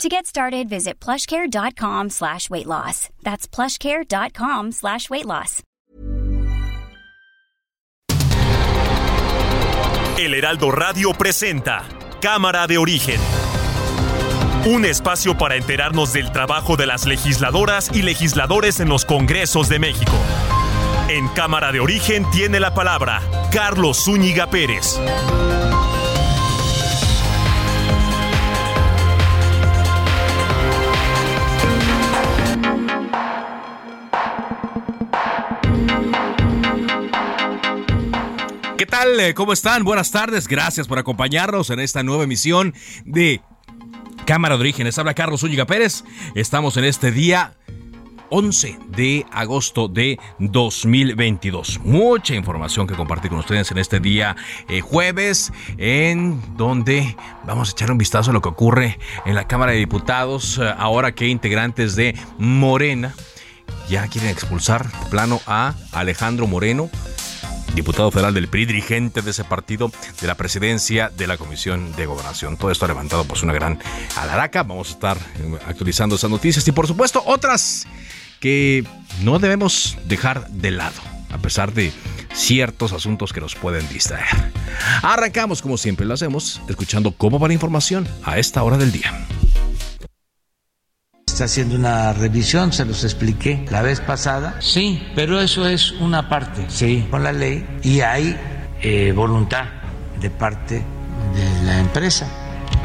To get started, visit plushcare.com slash weight loss. That's plushcare.com slash weight loss. El Heraldo Radio presenta Cámara de Origen. Un espacio para enterarnos del trabajo de las legisladoras y legisladores en los Congresos de México. En Cámara de Origen tiene la palabra Carlos Zúñiga Pérez. Eh, ¿Cómo están? Buenas tardes. Gracias por acompañarnos en esta nueva emisión de Cámara de Orígenes. Habla Carlos Zúñiga Pérez. Estamos en este día 11 de agosto de 2022. Mucha información que compartir con ustedes en este día eh, jueves, en donde vamos a echar un vistazo a lo que ocurre en la Cámara de Diputados, eh, ahora que integrantes de Morena ya quieren expulsar plano a Alejandro Moreno, diputado federal del PRI, dirigente de ese partido, de la presidencia de la Comisión de Gobernación. Todo esto ha levantado pues una gran alaraca. Vamos a estar eh, actualizando esas noticias y por supuesto otras que no debemos dejar de lado, a pesar de ciertos asuntos que nos pueden distraer. Arrancamos como siempre lo hacemos, escuchando cómo va la información a esta hora del día. Está haciendo una revisión, se los expliqué la vez pasada. Sí, pero eso es una parte, sí, con la ley y hay eh, voluntad de parte de la empresa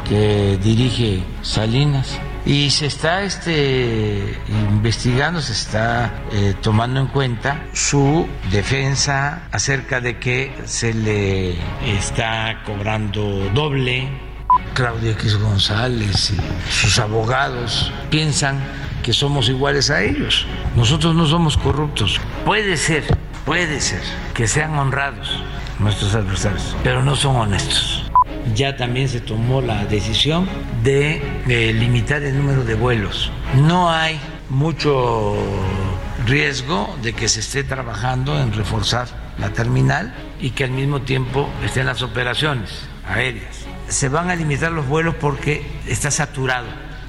que dirige Salinas y se está este, investigando, se está eh, tomando en cuenta su defensa acerca de que se le está cobrando doble. Claudia X González y sus abogados piensan que somos iguales a ellos. Nosotros no somos corruptos. Puede ser, puede ser que sean honrados nuestros adversarios, pero no son honestos ya también se tomó la decisión de, limitar el número de vuelos. No hay mucho riesgo de que se esté trabajando en reforzar la terminal y que al mismo tiempo estén las operaciones aéreas. Se van a limitar los vuelos porque está saturado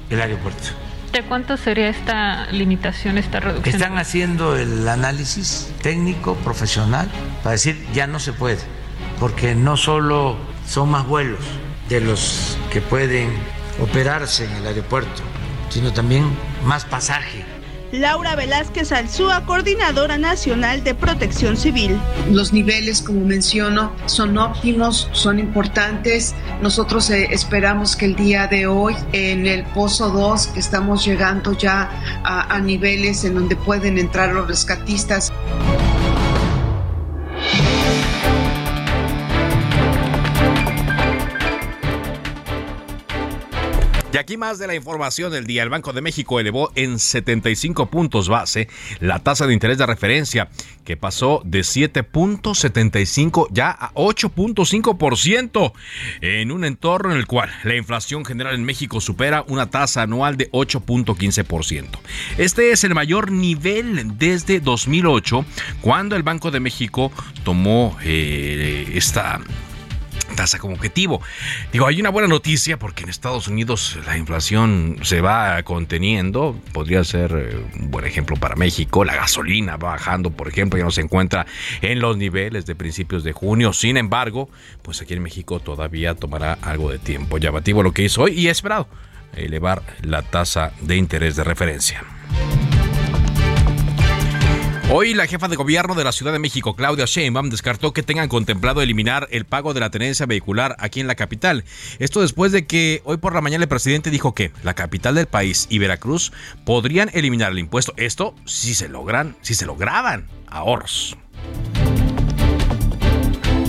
el aeropuerto. ¿De cuánto sería esta limitación, esta reducción? Están haciendo el análisis técnico, profesional, para decir ya no se puede, porque no solo son más vuelos de los que pueden operarse en el aeropuerto, sino también más pasaje. Laura Velázquez Alzúa, coordinadora nacional de protección civil. Los niveles, como menciono, son óptimos, son importantes. Nosotros eh, esperamos que el día de hoy, en el Pozo 2, que estamos llegando ya a, a niveles en donde pueden entrar los rescatistas. Aquí más de la información del día. El Banco de México elevó en 75 puntos base la tasa de interés de referencia, que pasó de 7.75 ya a 8.5%, en un entorno en el cual la inflación general en México supera una tasa anual de 8.15%. Este es el mayor nivel desde 2008, cuando el Banco de México tomó eh, esta tasa como objetivo. Digo, hay una buena noticia porque en Estados Unidos la inflación se va conteniendo. Podría ser eh, un buen ejemplo para México. La gasolina va bajando, por ejemplo, ya no se encuentra en los niveles de principios de junio. Sin embargo, pues aquí en México todavía tomará algo de tiempo. Llamativo lo que hizo hoy y esperado elevar la tasa de interés de referencia. Hoy la jefa de gobierno de la Ciudad de México, Claudia Sheinbaum, descartó que tengan contemplado eliminar el pago de la tenencia vehicular aquí en la capital. Esto después de que hoy por la mañana el presidente dijo que la capital del país y Veracruz podrían eliminar el impuesto. Esto si se logran, si se lograban ahorros.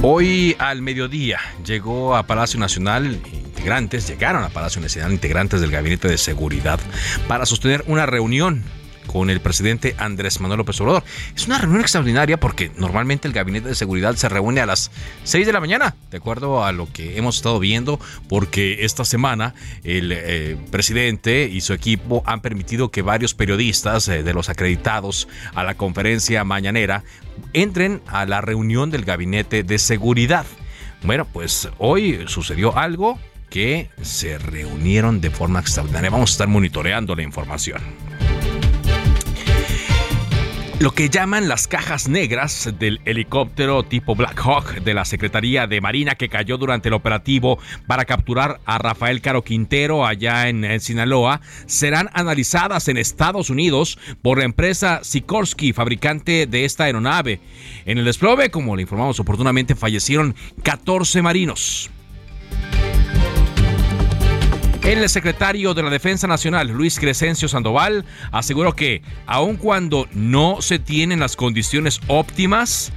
Hoy al mediodía llegó a Palacio Nacional integrantes, llegaron a Palacio Nacional integrantes del Gabinete de Seguridad para sostener una reunión con el presidente Andrés Manuel López Obrador. Es una reunión extraordinaria porque normalmente el Gabinete de Seguridad se reúne a las 6 de la mañana, de acuerdo a lo que hemos estado viendo, porque esta semana el eh, presidente y su equipo han permitido que varios periodistas eh, de los acreditados a la conferencia mañanera entren a la reunión del Gabinete de Seguridad. Bueno, pues hoy sucedió algo que se reunieron de forma extraordinaria. Vamos a estar monitoreando la información lo que llaman las cajas negras del helicóptero tipo Black Hawk de la Secretaría de Marina que cayó durante el operativo para capturar a Rafael Caro Quintero allá en, Sinaloa serán analizadas en Estados Unidos por la empresa Sikorsky, fabricante de esta aeronave. En el desplome, como le informamos oportunamente, fallecieron 14 marinos. El secretario de la Defensa Nacional, Luis Crescencio Sandoval, aseguró que, aun cuando no se tienen las condiciones óptimas,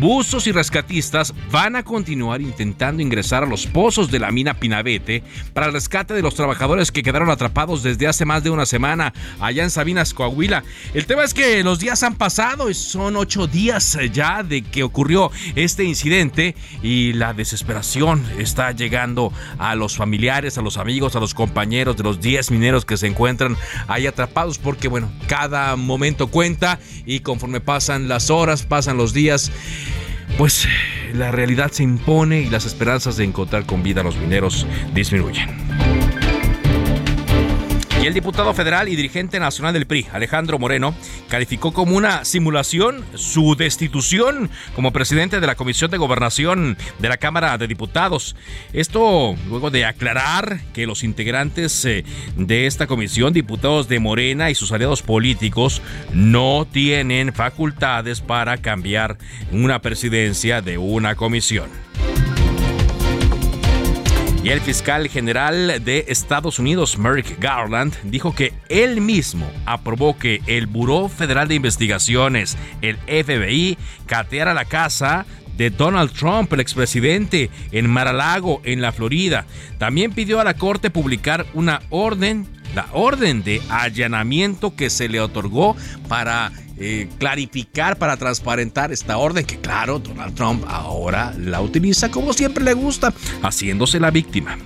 buzos y rescatistas van a continuar intentando ingresar a los pozos de la mina Pinabete para el rescate de los trabajadores que quedaron atrapados desde hace más de una semana allá en Sabinas, Coahuila. El tema es que los días han pasado y son ocho días ya de que ocurrió este incidente y la desesperación está llegando a los familiares, a los amigos, a los compañeros de los 10 mineros que se encuentran ahí atrapados porque bueno, cada momento cuenta y conforme pasan las horas, pasan los días, pues la realidad se impone y las esperanzas de encontrar con vida a los mineros disminuyen. El diputado federal y dirigente nacional del PRI, Alejandro Moreno, calificó como una simulación su destitución como presidente de la Comisión de Gobernación de la Cámara de Diputados. Esto luego de aclarar que los integrantes eh, de esta comisión, diputados de Morena y sus aliados políticos, no tienen facultades para cambiar una presidencia de una comisión. El fiscal general de Estados Unidos, Merrick Garland, dijo que él mismo aprobó que el Buró Federal de Investigaciones, el FBI, cateara la casa de Donald Trump, el expresidente, en Mar-a-Lago, en la Florida. También pidió a la Corte publicar una orden, la orden de allanamiento que se le otorgó para eh, clarificar, para transparentar esta orden que claro, Donald Trump ahora la utiliza como siempre le gusta, haciéndose la víctima.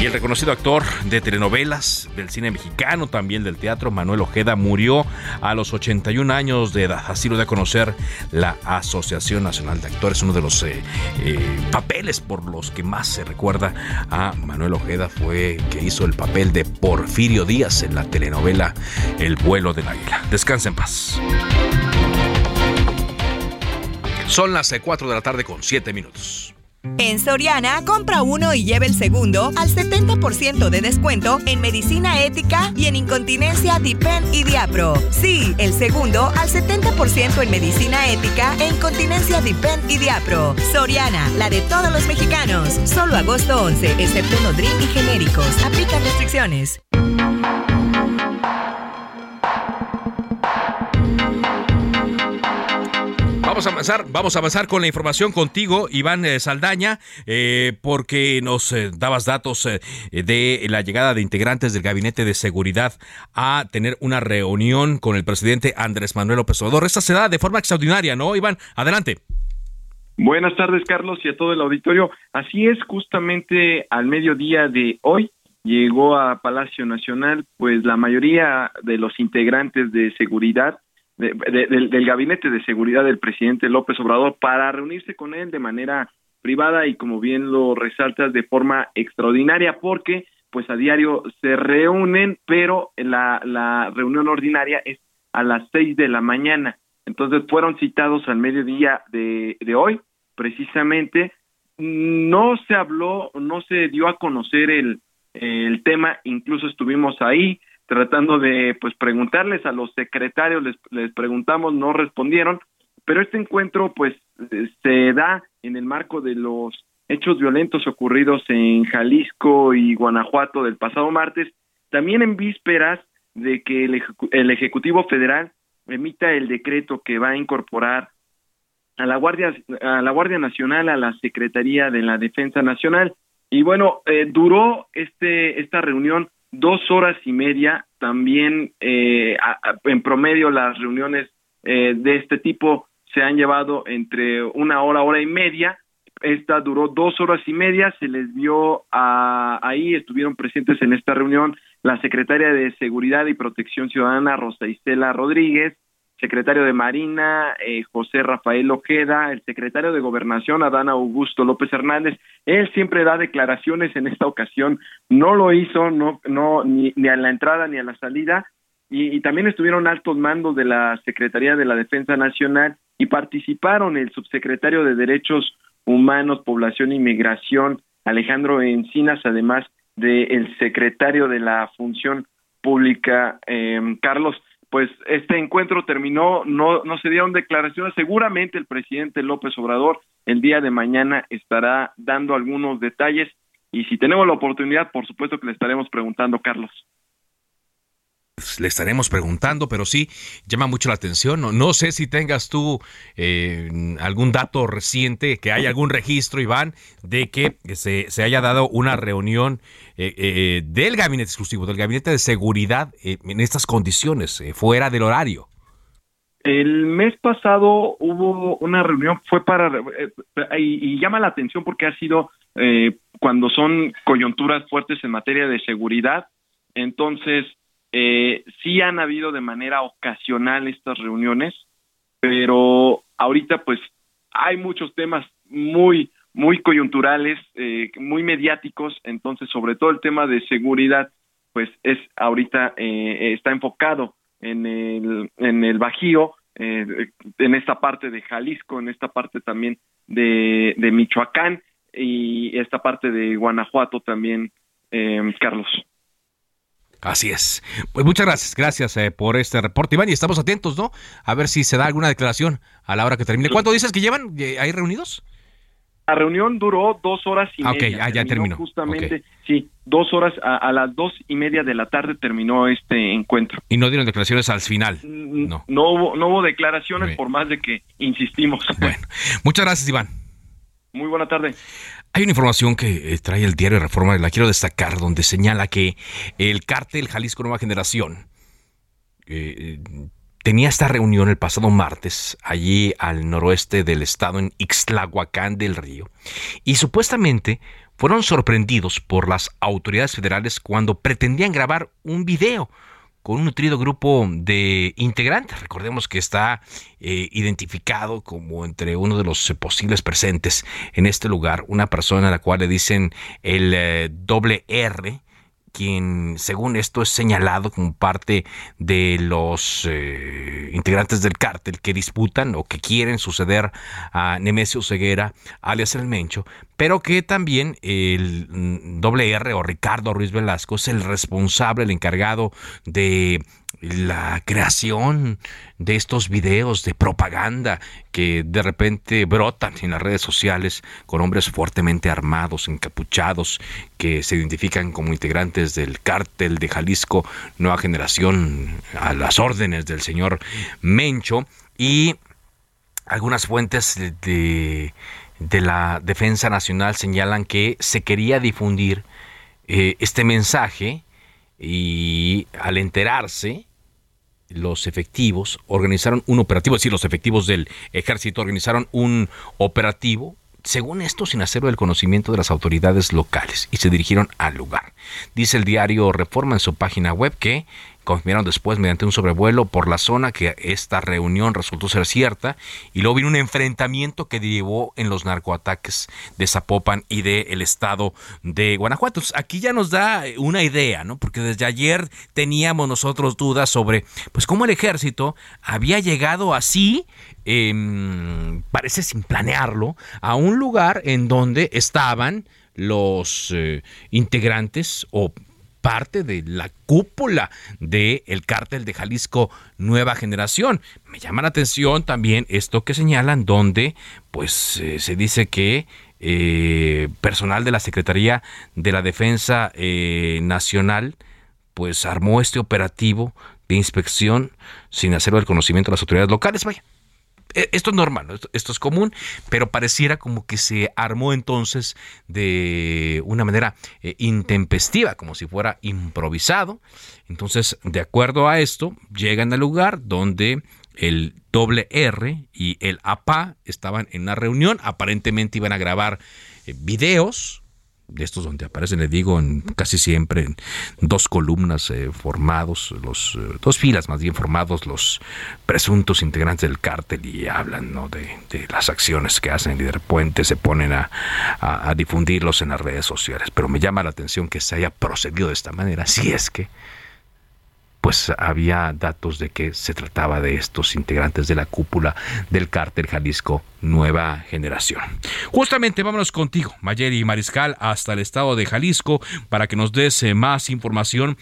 Y el reconocido actor de telenovelas, del cine mexicano, también del teatro, Manuel Ojeda, murió a los 81 años de edad. Así lo da a conocer la Asociación Nacional de Actores. Uno de los eh, eh, papeles por los que más se recuerda a Manuel Ojeda fue que hizo el papel de Porfirio Díaz en la telenovela El vuelo del águila. Descansa en paz. Son las 4 de la tarde con 7 minutos. En Soriana, compra uno y lleve el segundo al 70% de descuento en medicina ética y en incontinencia Dipen y Diapro. Sí, el segundo al 70% en medicina ética e incontinencia Dipen y Diapro. Soriana, la de todos los mexicanos. Solo agosto 11, excepto Nodrim y genéricos. Aplican restricciones. Vamos a avanzar, vamos a avanzar con la información contigo, Iván eh, Saldaña, eh, porque nos eh, dabas datos de la llegada de integrantes del Gabinete de Seguridad a tener una reunión con el presidente Andrés Manuel López Obrador. Esta se da de forma extraordinaria, ¿no, Iván? Adelante. Buenas tardes, Carlos, y a todo el auditorio. Así es, justamente al mediodía de hoy llegó a Palacio Nacional, pues la mayoría de los integrantes de seguridad del, gabinete de seguridad del presidente López Obrador para reunirse con él de manera privada y como bien lo resaltas de forma extraordinaria porque pues a diario se reúnen pero la, la reunión ordinaria es a las seis de la mañana. Entonces fueron citados al mediodía de, de hoy precisamente. No se habló no se dio a conocer el el tema incluso estuvimos ahí tratando de pues preguntarles a los secretarios, les, les preguntamos, no respondieron, pero este encuentro pues se da en el marco de los hechos violentos ocurridos en Jalisco y Guanajuato del pasado martes, también en vísperas de que el, el Ejecutivo Federal emita el decreto que va a incorporar a la Guardia a la Guardia Nacional a la Secretaría de la Defensa Nacional. Y bueno eh, duró este esta reunión dos horas y media. También eh, en promedio las reuniones eh, de este tipo se han llevado entre una hora, hora y media. Esta duró dos horas y media, se les vio ahí, estuvieron presentes en esta reunión la secretaria de Seguridad y Protección Ciudadana, Rosa Isela Rodríguez, secretario de Marina, eh, José Rafael Ojeda, el secretario de Gobernación, Adán Augusto López Hernández. Él siempre da declaraciones en esta ocasión, no lo hizo no, no, ni, a la entrada ni a la salida, y, también estuvieron altos mandos de la Secretaría de la Defensa Nacional y participaron el subsecretario de Derechos Humanos, Población y Migración, Alejandro Encinas, además del secretario de la Función Pública, eh, Carlos pues este encuentro terminó, no, no se dieron declaraciones, seguramente el presidente López Obrador el día de mañana estará dando algunos detalles. Y si tenemos la oportunidad, por supuesto que le estaremos preguntando, Carlos le estaremos preguntando, pero sí llama mucho la atención. No, no sé si tengas tú eh, algún dato reciente, que haya algún registro, Iván, de que se, se haya dado una reunión eh, eh, del gabinete exclusivo, del gabinete de seguridad en estas condiciones, fuera del horario. El mes pasado hubo una reunión, fue para, y, y llama la atención porque ha sido cuando son coyunturas fuertes en materia de seguridad, entonces eh, sí han habido de manera ocasional estas reuniones, pero ahorita pues hay muchos temas muy muy coyunturales, eh, muy mediáticos, entonces sobre todo el tema de seguridad pues es ahorita eh, está enfocado en el en el Bajío, eh, en esta parte de Jalisco, en esta parte también de, de Michoacán y esta parte de Guanajuato también, Carlos. Así es. Pues muchas gracias, gracias eh, por este reporte, Iván, y estamos atentos, ¿no? A ver si se da alguna declaración a la hora que termine. ¿Cuánto dices que llevan eh, ahí reunidos? La reunión duró dos horas y ah, media. Ok, ya terminó. Justamente, sí, dos horas, a, las dos y media de la tarde terminó este encuentro. ¿Y no dieron declaraciones al final? Mm, no. No hubo, no hubo declaraciones por más de que insistimos. Bueno, muchas gracias, Iván. Muy buena tarde. Hay una información que eh, trae el diario Reforma la quiero destacar, donde señala que el cártel Jalisco Nueva Generación eh, tenía esta reunión el pasado martes allí al noroeste del estado en Ixtlahuacán del Río y supuestamente fueron sorprendidos por las autoridades federales cuando pretendían grabar un video con un nutrido grupo de integrantes. Recordemos que está eh, identificado como entre uno de los posibles presentes en este lugar, una persona a la cual le dicen el eh, doble R, quien según esto es señalado como parte de los eh, integrantes del cártel que disputan o que quieren suceder a Nemesio Ceguera, alias El Mencho, pero que también el mm, doble R o Ricardo Ruiz Velasco es el responsable, el encargado de la creación de estos videos de propaganda que de repente brotan en las redes sociales con hombres fuertemente armados, encapuchados, que se identifican como integrantes del cártel de Jalisco Nueva Generación a las órdenes del señor Mencho y algunas fuentes de, de la Defensa Nacional señalan que se quería difundir eh, este mensaje y al enterarse, los efectivos organizaron un operativo, es decir, los efectivos del ejército organizaron un operativo, según esto, sin hacerlo del conocimiento de las autoridades locales, y se dirigieron al lugar. Dice el diario Reforma en su página web que confirmaron después mediante un sobrevuelo por la zona que esta reunión resultó ser cierta y luego vino un enfrentamiento que llevó en los narcoataques de Zapopan y del estado de Guanajuato. aquí ya nos da una idea, ¿no? Porque desde ayer teníamos nosotros dudas sobre pues cómo el ejército había llegado así em, parece sin planearlo, a un lugar en donde estaban los eh, integrantes o parte de la cúpula del el cártel de Jalisco Nueva Generación. Me llama la atención también esto que señalan, donde pues eh, se dice que eh, personal de la Secretaría de la Defensa eh, Nacional pues armó este operativo de inspección sin hacerlo del conocimiento de las autoridades locales. Vaya, esto es normal, esto, es común, pero pareciera como que se armó entonces de una manera eh, intempestiva, como si fuera improvisado. Entonces, de acuerdo a esto, llegan al lugar donde el doble R y el APA estaban en una reunión, aparentemente iban a grabar eh, videos, de estos donde aparecen, le digo, en, casi siempre en dos columnas eh, formados, los eh, dos filas más bien formados los presuntos integrantes del cártel y hablan ¿no? de, las acciones que hacen y de repente se ponen a, a, difundirlos en las redes sociales. Pero me llama la atención que se haya procedido de esta manera, si es que pues había datos de que se trataba de estos integrantes de la cúpula del cártel Jalisco Nueva Generación. Justamente vámonos contigo, Mayeri Mariscal, hasta el estado de Jalisco para que nos des eh, más información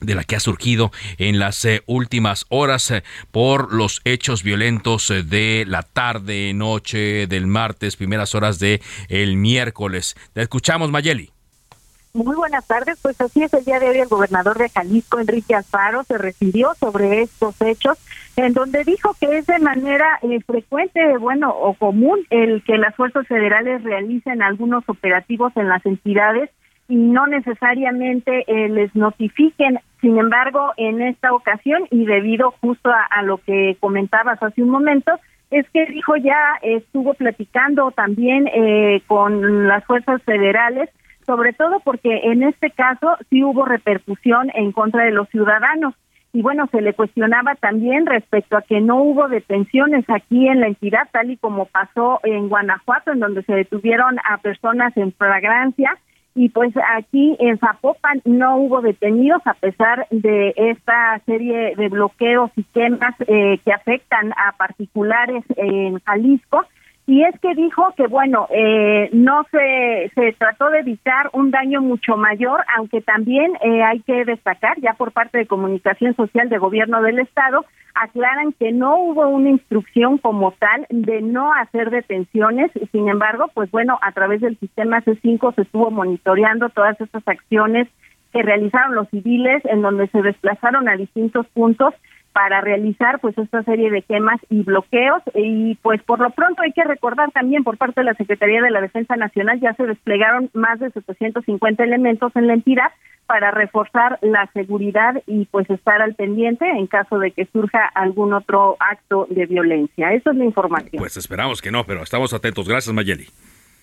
de la que ha surgido en las eh, últimas horas eh, por los hechos violentos de la tarde, noche del martes, primeras horas de el miércoles. Te escuchamos, Mayeli. Muy buenas tardes, pues así es, el día de hoy el gobernador de Jalisco, Enrique Alfaro, se refirió sobre estos hechos, en donde dijo que es de manera eh, frecuente, bueno, o común el que las fuerzas federales realicen algunos operativos en las entidades y no necesariamente eh, les notifiquen. Sin embargo, en esta ocasión y debido justo a lo que comentabas hace un momento, es que dijo ya estuvo platicando también eh, con las fuerzas federales sobre todo porque en este caso sí hubo repercusión en contra de los ciudadanos. Y bueno, se le cuestionaba también respecto a que no hubo detenciones aquí en la entidad, tal y como pasó en Guanajuato, en donde se detuvieron a personas en flagrancia. Y pues aquí en Zapopan no hubo detenidos a pesar de esta serie de bloqueos y quemas eh, que afectan a particulares en Jalisco y es que dijo que bueno eh, no se se trató de evitar un daño mucho mayor aunque también eh, hay que destacar ya por parte de comunicación social de gobierno del estado aclaran que no hubo una instrucción como tal de no hacer detenciones. Sin embargo pues bueno a través del sistema C5 se estuvo monitoreando todas estas acciones que realizaron los civiles en donde se desplazaron a distintos puntos para realizar pues esta serie de quemas y bloqueos y pues por lo pronto hay que recordar también por parte de la Secretaría de la Defensa Nacional ya se desplegaron más de 750 elementos en la entidad para reforzar la seguridad y pues estar al pendiente en caso de que surja algún otro acto de violencia. Eso es la información. Pues esperamos que no, pero estamos atentos. Gracias, Mayeli.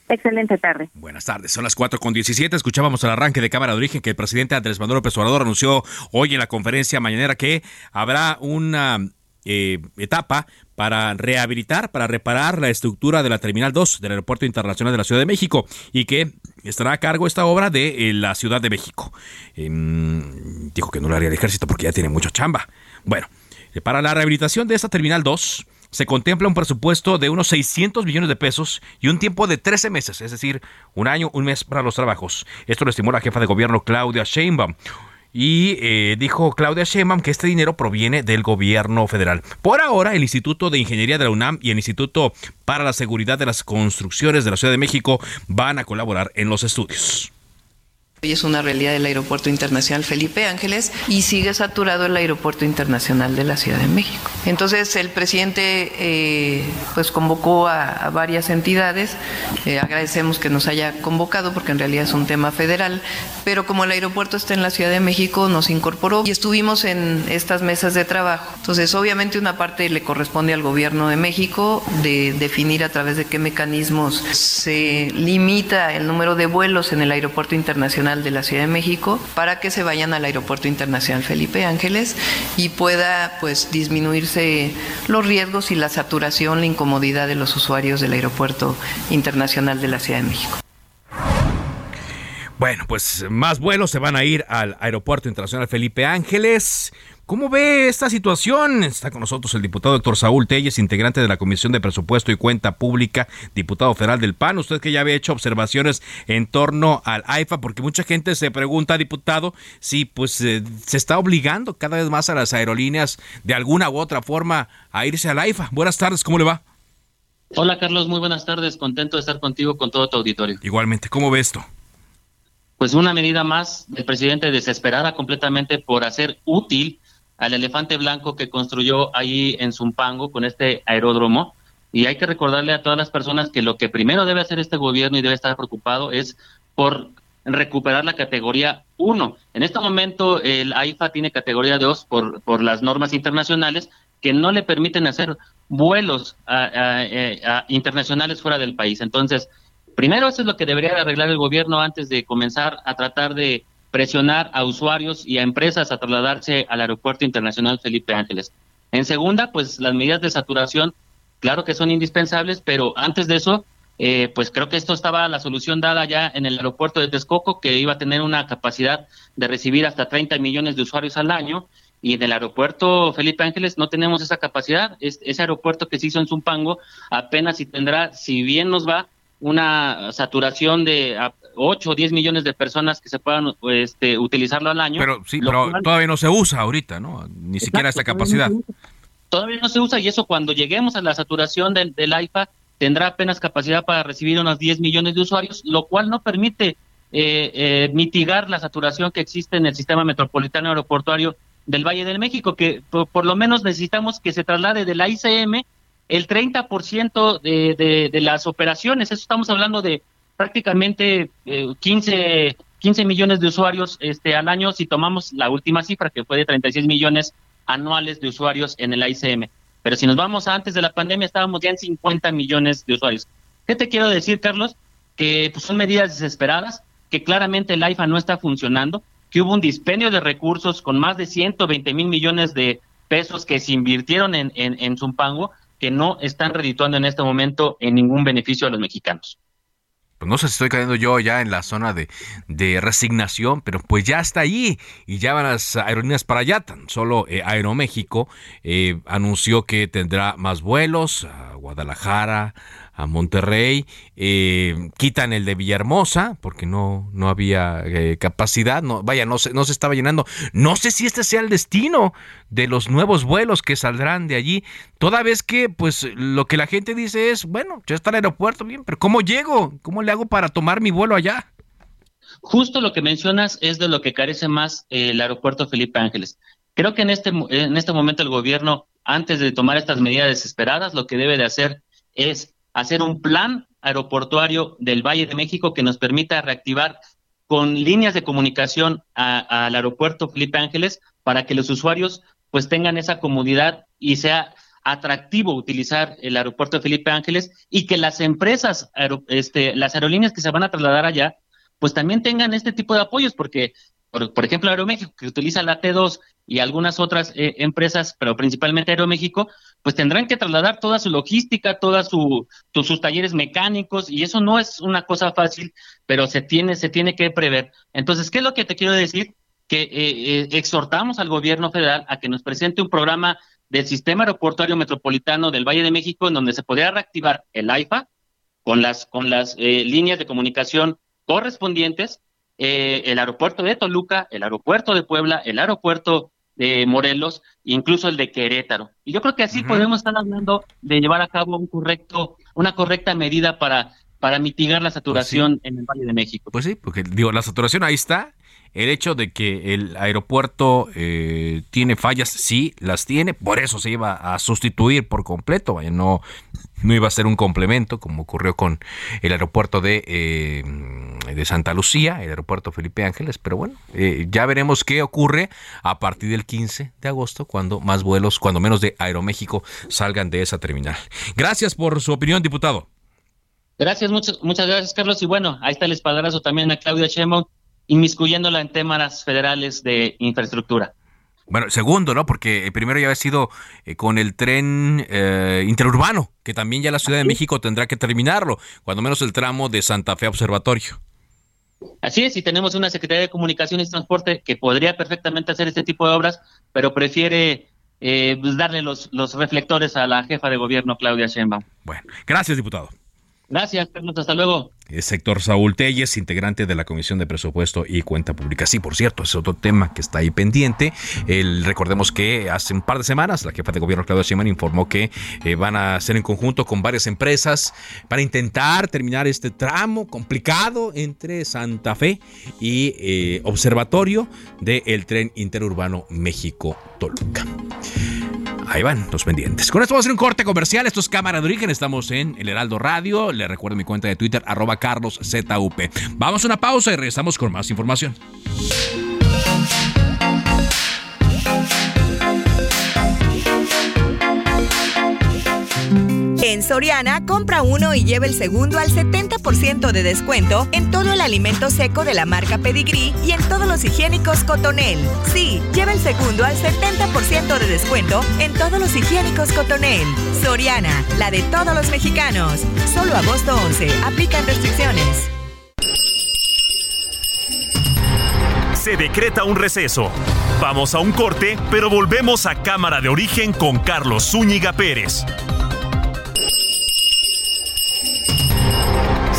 Excelente tarde. Buenas tardes, son las 4 con 17. Escuchábamos el arranque de Cámara de Origen que el presidente Andrés Manuel López Obrador anunció hoy en la conferencia mañanera que habrá una eh, etapa para rehabilitar, para reparar la estructura de la Terminal 2 del Aeropuerto Internacional de la Ciudad de México y que estará a cargo esta obra de eh, la Ciudad de México. Em, dijo que no lo haría el ejército porque ya tiene mucha chamba. Bueno, eh, para la rehabilitación de esta Terminal 2 se contempla un presupuesto de unos 600 millones de pesos y un tiempo de 13 meses, es decir, un año, un mes para los trabajos. Esto lo estimó la jefa de gobierno Claudia Sheinbaum. Y eh, dijo Claudia Sheinbaum que este dinero proviene del gobierno federal. Por ahora, el Instituto de Ingeniería de la UNAM y el Instituto para la Seguridad de las Construcciones de la Ciudad de México van a colaborar en los estudios. Hoy es una realidad del Aeropuerto Internacional Felipe Ángeles y sigue saturado el Aeropuerto Internacional de la Ciudad de México. Entonces el presidente eh, pues convocó a, varias entidades, eh, agradecemos que nos haya convocado porque en realidad es un tema federal, pero como el aeropuerto está en la Ciudad de México nos incorporó y estuvimos en estas mesas de trabajo. Entonces obviamente una parte le corresponde al gobierno de México de definir a través de qué mecanismos se limita el número de vuelos en el Aeropuerto Internacional de la Ciudad de México para que se vayan al Aeropuerto Internacional Felipe Ángeles y pueda pues disminuirse los riesgos y la saturación, la incomodidad de los usuarios del Aeropuerto Internacional de la Ciudad de México. Bueno, pues más vuelos se van a ir al Aeropuerto Internacional Felipe Ángeles. ¿Cómo ve esta situación? Está con nosotros el diputado doctor Saúl Telles, integrante de la Comisión de Presupuesto y Cuenta Pública, diputado federal del PAN. Usted que ya había hecho observaciones en torno al AIFA, porque mucha gente se pregunta, diputado, si pues eh, se está obligando cada vez más a las aerolíneas de alguna u otra forma a irse al AIFA. Buenas tardes, ¿cómo le va? Hola Carlos, muy buenas tardes, contento de estar contigo con todo tu auditorio. Igualmente, ¿cómo ve esto? Pues una medida más del presidente desesperada completamente por hacer útil al elefante blanco que construyó ahí en Zumpango con este aeródromo. Y hay que recordarle a todas las personas que lo que primero debe hacer este gobierno y debe estar preocupado es por recuperar la categoría 1. En este momento el AIFA tiene categoría 2 por, por las normas internacionales que no le permiten hacer vuelos internacionales fuera del país. Entonces, primero eso es lo que debería arreglar el gobierno antes de comenzar a tratar de presionar a usuarios y a empresas a trasladarse al Aeropuerto Internacional Felipe Ángeles. En segunda, pues las medidas de saturación, claro que son indispensables, pero antes de eso, eh, pues creo que esto estaba la solución dada ya en el aeropuerto de Texcoco, que iba a tener una capacidad de recibir hasta 30 millones de usuarios al año, y en el aeropuerto Felipe Ángeles no tenemos esa capacidad. ese aeropuerto que se hizo en Zumpango apenas si tendrá, si bien nos va, una saturación de 8 o 10 millones de personas que se puedan este, utilizarlo al año. Pero sí, pero todavía no se usa ahorita, ¿no? Ni siquiera esta capacidad. todavía no se usa y eso cuando lleguemos a la saturación del, del AIFA tendrá apenas capacidad para recibir unos 10 millones de usuarios, lo cual no permite eh, eh, mitigar la saturación que existe en el sistema metropolitano aeroportuario del Valle del México, que por, lo menos necesitamos que se traslade de la ICM el 30% de, de, las operaciones. Eso estamos hablando de prácticamente 15, eh, 15 millones de usuarios este, al año si tomamos la última cifra, que fue de 36 millones anuales de usuarios en el ICM. Pero si nos vamos a antes de la pandemia, estábamos ya en 50 millones de usuarios. ¿Qué te quiero decir, Carlos? Que pues, son medidas desesperadas, que claramente el IFA no está funcionando, que hubo un dispendio de recursos con más de 120 mil millones de pesos que se invirtieron en, en, en Zumpango, que no están redituando en este momento en ningún beneficio a los mexicanos pues no sé si estoy cayendo yo ya en la zona de, resignación, pero pues ya está ahí y ya van las aerolíneas para allá. Tan solo eh, Aeroméxico eh, anunció que tendrá más vuelos a Guadalajara, a Monterrey, eh, quitan el de Villahermosa porque no, no había eh, capacidad, no, vaya, no se, no se estaba llenando. No sé si este sea el destino de los nuevos vuelos que saldrán de allí, toda vez que pues lo que la gente dice es, bueno, ya está el aeropuerto bien, pero ¿cómo llego? ¿Cómo le hago para tomar mi vuelo allá? Justo lo que mencionas es de lo que carece más el aeropuerto Felipe Ángeles. Creo que en este, en este momento el gobierno, antes de tomar estas medidas desesperadas, lo que debe de hacer es hacer un plan aeroportuario del Valle de México que nos permita reactivar con líneas de comunicación al aeropuerto Felipe Ángeles para que los usuarios pues tengan esa comodidad y sea atractivo utilizar el aeropuerto de Felipe Ángeles y que las empresas, este, las aerolíneas que se van a trasladar allá, pues también tengan este tipo de apoyos, porque por, ejemplo, Aeroméxico, que utiliza la T2 y algunas otras eh, empresas, pero principalmente Aeroméxico, pues tendrán que trasladar toda su logística, todos su, sus talleres mecánicos, y eso no es una cosa fácil, pero se tiene, se tiene que prever. Entonces, ¿qué es lo que te quiero decir? Que eh, eh, exhortamos al gobierno federal a que nos presente un programa del sistema aeroportuario metropolitano del Valle de México, en donde se podría reactivar el AIFA con las, con las líneas de comunicación correspondientes eh, el aeropuerto de Toluca, el aeropuerto de Puebla, el aeropuerto de Morelos, incluso el de Querétaro. Y yo creo que así podemos estar hablando de llevar a cabo un correcto, una correcta medida para, para mitigar la saturación pues en el Valle de México. Pues sí, porque digo, la saturación ahí está, el hecho de que el aeropuerto eh, tiene fallas, sí, las tiene, por eso se iba a sustituir por completo, vaya, no, no iba a ser un complemento como ocurrió con el aeropuerto de, eh, de Santa Lucía, el aeropuerto Felipe Ángeles, pero bueno, eh, ya veremos qué ocurre a partir del 15 de agosto, cuando más vuelos, cuando menos de Aeroméxico salgan de esa terminal. Gracias por su opinión, diputado. Gracias, muchas, muchas gracias, Carlos. Y bueno, ahí está el espaldarazo también a Claudia Sheinbaum inmiscuyéndola en temas federales de infraestructura. Bueno, segundo, ¿no? Porque primero ya había sido eh, con el tren eh, interurbano, que también ya la Ciudad de México tendrá que terminarlo, cuando menos el tramo de Santa Fe Observatorio. Así es, y tenemos una Secretaría de Comunicaciones y Transporte que podría perfectamente hacer este tipo de obras, pero prefiere eh, pues, darle los, los reflectores a la jefa de gobierno, Claudia Sheinbaum. Bueno, gracias, diputado. Gracias, Carlos. Hasta luego. Es Héctor Saúl Telles, integrante de la Comisión de Presupuesto y Cuenta Pública. Sí, por cierto, es otro tema que está ahí pendiente. El, recordemos que hace un par de semanas la jefa de gobierno Claudia Sheinbaum informó que eh, van a hacer en conjunto con varias empresas para intentar terminar este tramo complicado entre Santa Fe y eh, Observatorio del Tren Interurbano México-Toluca. Ahí van los pendientes. Con esto vamos a hacer un corte comercial. Esto es Cámara de Origen. Estamos en El Heraldo Radio. Le recuerdo mi cuenta de Twitter, arroba carloszup. Vamos a una pausa y regresamos con más información. En Soriana, compra uno y lleva el segundo al 70% de descuento en todo el alimento seco de la marca Pedigree y en todos los higiénicos Cotonel. Sí, lleva el segundo al 70% de descuento en todos los higiénicos Cotonel. Soriana, la de todos los mexicanos. Solo agosto 11. Aplican restricciones. Se decreta un receso. Vamos a un corte, pero volvemos a Cámara de Origen con Carlos Zúñiga Pérez.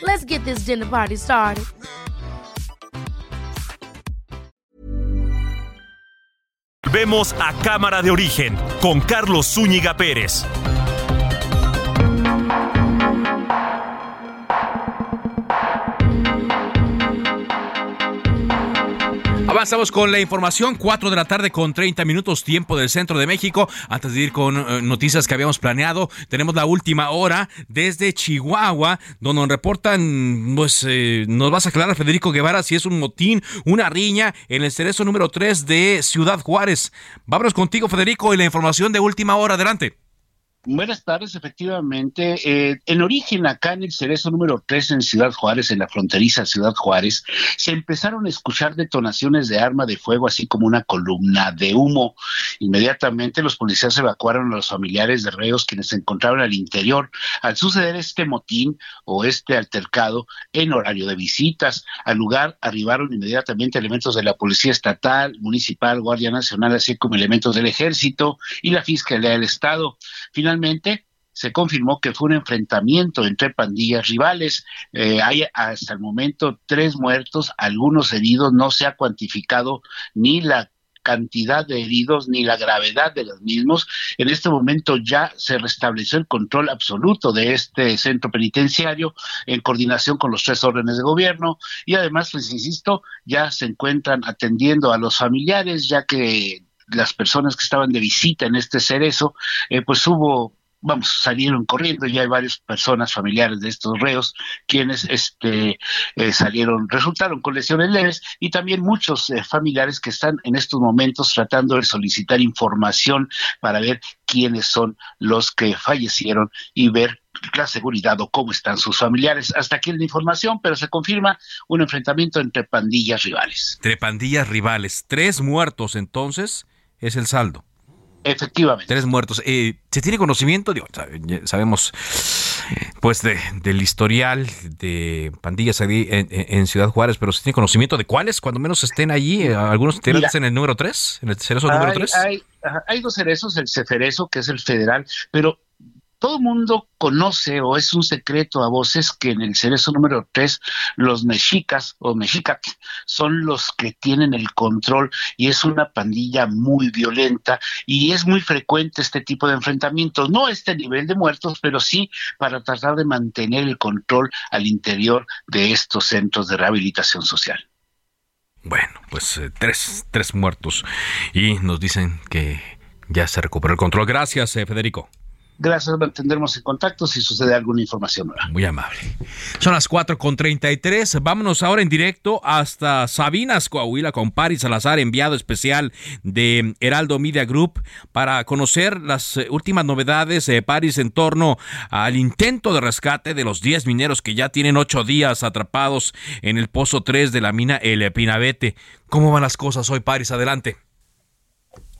Let's get this dinner party started. Vemos a Cámara de Origen con Carlos Zúñiga Pérez. Avanzamos con la información, 4 de la tarde con 30 minutos tiempo del centro de México. Antes de ir con eh, noticias que habíamos planeado, tenemos la última hora desde Chihuahua, donde reportan, pues eh, nos vas a aclarar Federico Guevara si es un motín, una riña en el cerezo número 3 de Ciudad Juárez. Vámonos contigo Federico y la información de última hora, adelante. Buenas tardes, efectivamente. Eh, en origen, acá en el Cerezo número 3 en Ciudad Juárez, en la fronteriza Ciudad Juárez, se empezaron a escuchar detonaciones de arma de fuego, así como una columna de humo. Inmediatamente los policías evacuaron a los familiares de reos quienes se encontraban al interior. Al suceder este motín o este altercado en horario de visitas, al lugar arribaron inmediatamente elementos de la Policía Estatal, Municipal, Guardia Nacional, así como elementos del Ejército y la Fiscalía del Estado. Finalmente, se confirmó que fue un enfrentamiento entre pandillas rivales. Eh, hay hasta el momento tres muertos, algunos heridos, no se ha cuantificado ni la cantidad de heridos ni la gravedad de los mismos. En este momento ya se restableció el control absoluto de este centro penitenciario en coordinación con los tres órdenes de gobierno y además, pues insisto, ya se encuentran atendiendo a los familiares ya que las personas que estaban de visita en este cerezo, eh, pues hubo vamos, salieron corriendo, ya hay varias personas familiares de estos reos quienes este, eh, salieron, resultaron con lesiones leves y también muchos eh, familiares que están en estos momentos tratando de solicitar información para ver quiénes son los que fallecieron y ver la seguridad o cómo están sus familiares. Hasta aquí la información, pero se confirma un enfrentamiento entre pandillas rivales. Entre pandillas rivales, tres muertos entonces es el saldo. Efectivamente. Tres muertos. Eh, ¿Se tiene conocimiento? sabemos pues de, del historial de pandillas en, Ciudad Juárez, pero ¿se tiene conocimiento de cuáles? Cuando menos estén allí, eh, algunos tienen en el número 3, en el cerezo número 3. Hay, hay dos cerezos, el ceferezo, que es el federal, pero todo el mundo conoce o es un secreto a voces que en el cerezo número 3 los mexicas o mexicas son los que tienen el control y es una pandilla muy violenta y es muy frecuente este tipo de enfrentamientos, no este nivel de muertos, pero sí para tratar de mantener el control al interior de estos centros de rehabilitación social. Bueno, pues eh, tres, tres muertos y nos dicen que ya se recuperó el control. Gracias, eh, Federico. Gracias, mantendremos en contacto si sucede alguna información nueva. Muy amable. Son las 4 con 33. Vámonos ahora en directo hasta Sabinas, Coahuila, con Paris Salazar, enviado especial de Heraldo Media Group, para conocer las eh, últimas novedades de Paris en torno al intento de rescate de los 10 mineros que ya tienen 8 días atrapados en el pozo 3 de la mina El Pinabete. ¿Cómo van las cosas hoy, Paris? Adelante.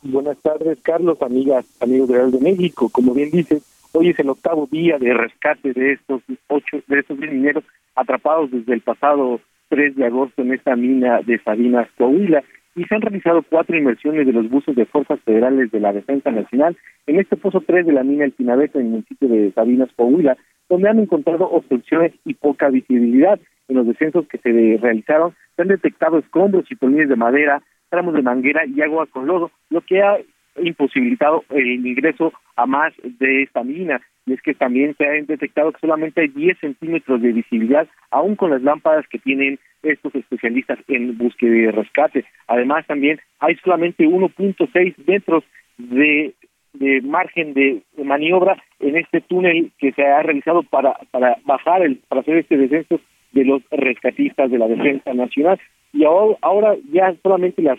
Buenas tardes, Carlos, amigas, amigos de Real de México. Como bien dices, hoy es el octavo día de rescate de estos ocho, de estos mineros atrapados desde el pasado 3 de agosto en esta mina de Sabinas, Coahuila, y se han realizado cuatro inmersiones de los buzos de fuerzas federales de la Defensa Nacional en este pozo 3 de la mina El Pinabete en el municipio de Sabinas, Coahuila, donde han encontrado obstrucciones y poca visibilidad. En los descensos que se realizaron se han detectado escombros y polines de madera, tramos de manguera y agua con lodo, lo que ha imposibilitado el ingreso a más de esta mina. Y es que también se ha detectado que solamente hay 10 centímetros de visibilidad, aún con las lámparas que tienen estos especialistas en búsqueda y rescate. Además, también hay solamente 1.6 metros de, de margen de, maniobra en este túnel que se ha realizado para, para bajar, el, para hacer este descenso de los rescatistas de la Defensa Nacional y ahora, ya solamente las,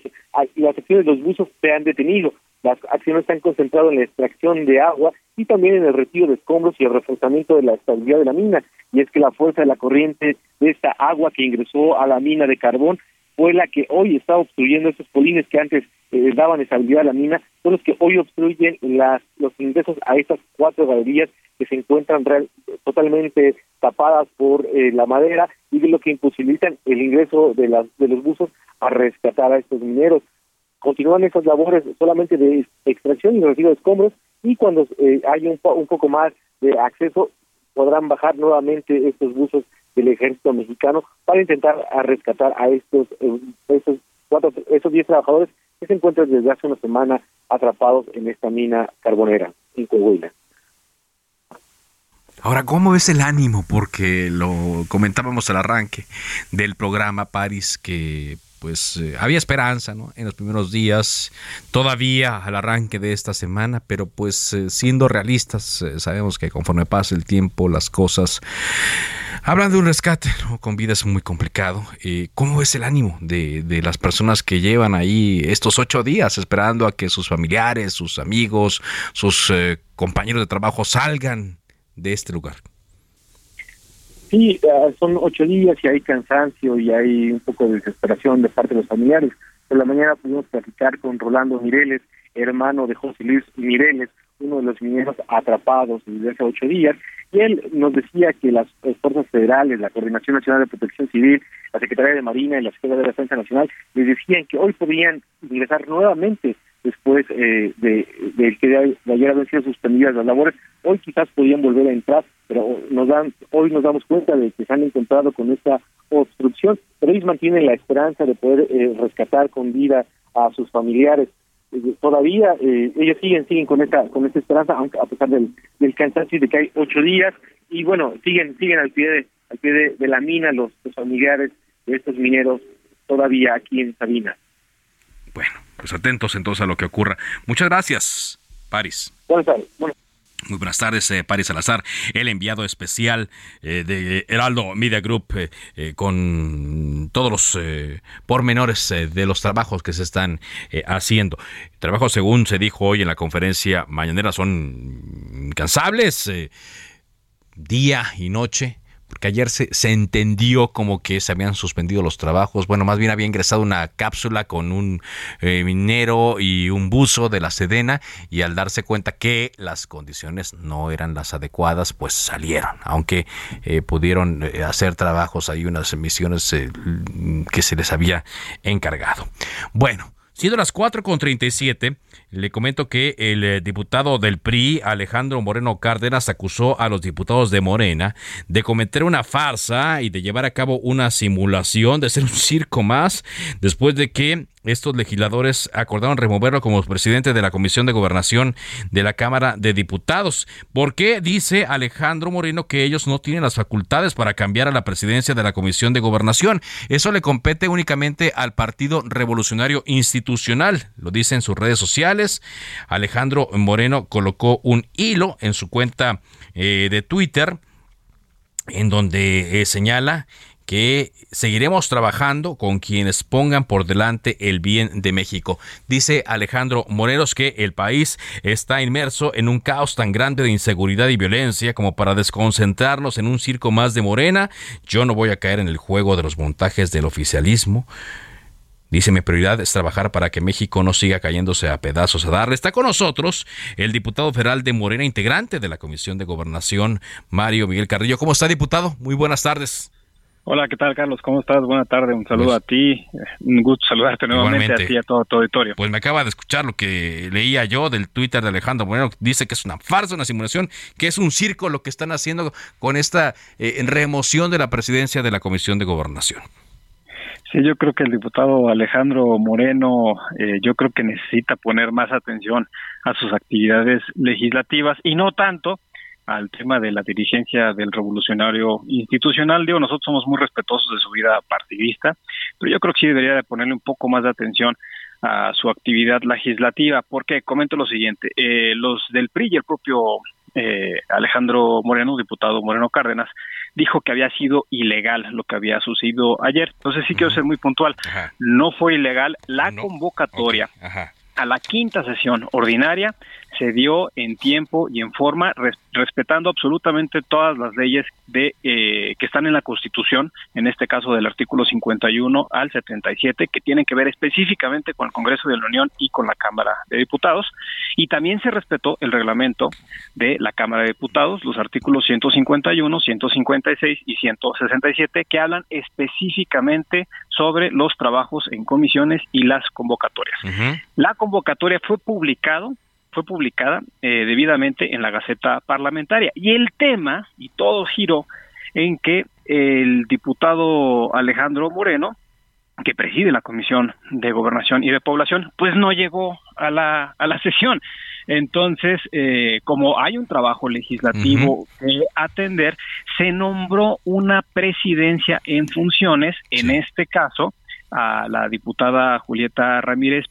las acciones de los buzos se han detenido. Las acciones están concentradas en la extracción de agua y también en el retiro de escombros y el reforzamiento de la estabilidad de la mina. Y es que la fuerza de la corriente de esta agua que ingresó a la mina de carbón fue la que hoy está obstruyendo esos polines que antes eh, daban estabilidad a la mina, son los que hoy obstruyen las, los ingresos a estas cuatro galerías que se encuentran totalmente tapadas por eh, la madera y de lo que imposibilitan el ingreso de, las, de los buzos a rescatar a estos mineros. Continúan esas labores solamente de extracción y retiro de escombros y cuando eh, hay un, un poco más de acceso podrán bajar nuevamente estos buzos del ejército mexicano para intentar rescatar a estos eh, esos cuatro esos diez trabajadores que se encuentran desde hace una semana atrapados en esta mina carbonera en Coahuila. Ahora, ¿cómo ves el ánimo? Porque lo comentábamos al arranque del programa Paris que pues eh, había esperanza ¿no? en los primeros días, todavía al arranque de esta semana, pero pues eh, siendo realistas, eh, sabemos que conforme pasa el tiempo las cosas hablan de un rescate, con vida es muy complicado. ¿Cómo ves el ánimo de, de, las personas que llevan ahí estos ocho días esperando a que sus familiares, sus amigos, sus compañeros de trabajo salgan de este lugar? Sí, ah, son ocho días y hay cansancio y hay un poco de desesperación de parte de los familiares. Por la mañana pudimos platicar con Rolando Mireles, hermano de José Luis Mireles, uno de los mineros atrapados desde hace ocho días, y él nos decía que las fuerzas federales, la Coordinación Nacional de Protección Civil, la Secretaría de Marina y la Secretaría de Defensa Nacional les decían que hoy podían ingresar nuevamente después eh, de, que de, ayer habían sido suspendidas las labores, hoy quizás podían volver a entrar, pero nos dan, hoy nos damos cuenta de que se han encontrado con esta obstrucción, pero ellos mantienen la esperanza de poder eh, rescatar con vida a sus familiares. Eh, todavía ellos siguen siguen con esta con esta esperanza, aunque a pesar del, cansancio de que hay ocho días y bueno siguen siguen al pie de al pie de, la mina los, los familiares de estos mineros todavía aquí en Sabina. Bueno, pues atentos entonces a lo que ocurra. Muchas gracias, Paris. Buenas tardes. Muy buenas tardes, eh, Paris Salazar, el enviado especial eh, de Heraldo Media Group, eh, con todos los pormenores de los trabajos que se están haciendo. Trabajos, según se dijo hoy en la conferencia mañanera, son incansables, día y noche, ayer se, se, entendió como que se habían suspendido los trabajos. Bueno, más bien había ingresado una cápsula con un eh, minero y un buzo de la Sedena y al darse cuenta que las condiciones no eran las adecuadas, pues salieron, aunque eh, pudieron eh, hacer trabajos, hay unas misiones que se les había encargado. Bueno, siendo las 4.37, le comento que el eh, diputado del PRI, Alejandro Moreno Cárdenas, acusó a los diputados de Morena de cometer una farsa y de llevar a cabo una simulación, de ser un circo más, después de que estos legisladores acordaron removerlo como presidente de la Comisión de Gobernación de la Cámara de Diputados. ¿Por qué dice Alejandro Moreno que ellos no tienen las facultades para cambiar a la presidencia de la Comisión de Gobernación? Eso le compete únicamente al Partido Revolucionario Institucional, lo dice en sus redes sociales sociales. Alejandro Moreno colocó un hilo en su cuenta eh, de Twitter en donde eh, señala que seguiremos trabajando con quienes pongan por delante el bien de México. Dice Alejandro Moreros que el país está inmerso en un caos tan grande de inseguridad y violencia como para desconcentrarnos en un circo más de Morena. Yo no voy a caer en el juego de los montajes del oficialismo. Dice, mi prioridad es trabajar para que México no siga cayéndose a pedazos a darle. Está con nosotros el diputado federal de Morena, integrante de la Comisión de Gobernación, Mario Miguel Carrillo. ¿Cómo está, diputado? Muy buenas tardes. Hola, ¿qué tal, Carlos? ¿Cómo estás? Buenas tardes. Un saludo pues a ti. Un gusto saludarte nuevamente a ti y a todo tu auditorio. Pues me acaba de escuchar lo que leía yo del Twitter de Alejandro Moreno. Dice que es una farsa, una simulación, que es un circo lo que están haciendo con esta eh, remoción de la presidencia de la Comisión de Gobernación. Sí, yo creo que el diputado Alejandro Moreno, eh, yo creo que necesita poner más atención a sus actividades legislativas y no tanto al tema de la dirigencia del revolucionario institucional. Digo, nosotros somos muy respetuosos de su vida partidista, pero yo creo que sí debería de ponerle un poco más de atención a su actividad legislativa, porque comento lo siguiente, eh, los del PRI y el propio eh, Alejandro Moreno, diputado Moreno Cárdenas, dijo que había sido ilegal lo que había sucedido ayer. Entonces sí quiero ser muy puntual. No fue ilegal la convocatoria a la quinta sesión ordinaria se dio en tiempo y en forma, respetando absolutamente todas las leyes de eh, que están en la Constitución, en este caso del artículo 51 al 77, que tienen que ver específicamente con el Congreso de la Unión y con la Cámara de Diputados, y también se respetó el reglamento de la Cámara de Diputados, los artículos 151, 156 y 167, que hablan específicamente sobre los trabajos en comisiones y las convocatorias. La convocatoria fue publicado fue publicada eh, debidamente en la Gaceta Parlamentaria. Y el tema, y todo giró en que el diputado Alejandro Moreno, que preside la Comisión de Gobernación y de Población, pues no llegó a la, a la sesión. Entonces, eh, como hay un trabajo legislativo que atender, se nombró una presidencia en funciones, en este caso, a la diputada Julieta Ramírez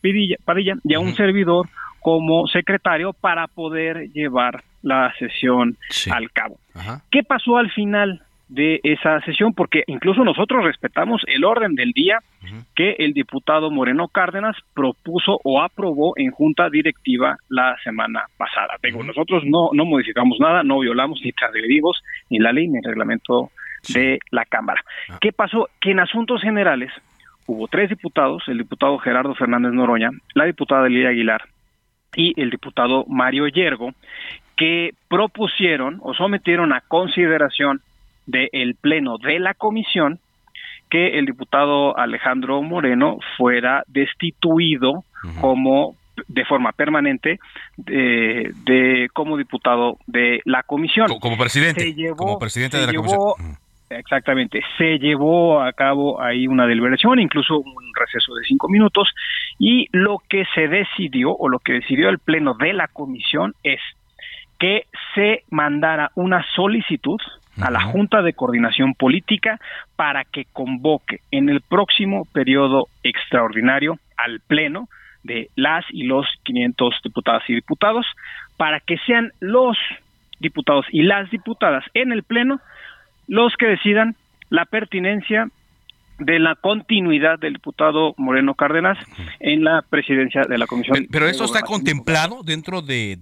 Padilla, y a un servidor como secretario para poder llevar la sesión al cabo. ¿Qué pasó al final de esa sesión? Porque incluso nosotros respetamos el orden del día que el diputado Moreno Cárdenas propuso o aprobó en junta directiva la semana pasada. nosotros no, no modificamos nada, no violamos ni transgredimos ni la ley ni el reglamento de la Cámara. Ah. ¿Qué pasó? Que en asuntos generales hubo tres diputados, el diputado Gerardo Fernández Noroña, la diputada Lidia Aguilar y el diputado Mario Yergo, que propusieron o sometieron a consideración del Pleno de la Comisión que el diputado Alejandro Moreno fuera destituido como de forma permanente de, como diputado de la comisión. Como presidente. como presidente de la comisión. Exactamente. Se llevó a cabo ahí una deliberación, incluso un receso de cinco minutos, y lo que se decidió, o lo que decidió el Pleno de la Comisión, es que se mandara una solicitud a la Junta de Coordinación Política para que convoque en el próximo periodo extraordinario al Pleno de las y los 500 diputadas y diputados para que sean los diputados y las diputadas en el Pleno los que decidan la pertinencia de la continuidad del diputado Moreno Cárdenas en la presidencia de la Comisión. Pero, eso está contemplado dentro de,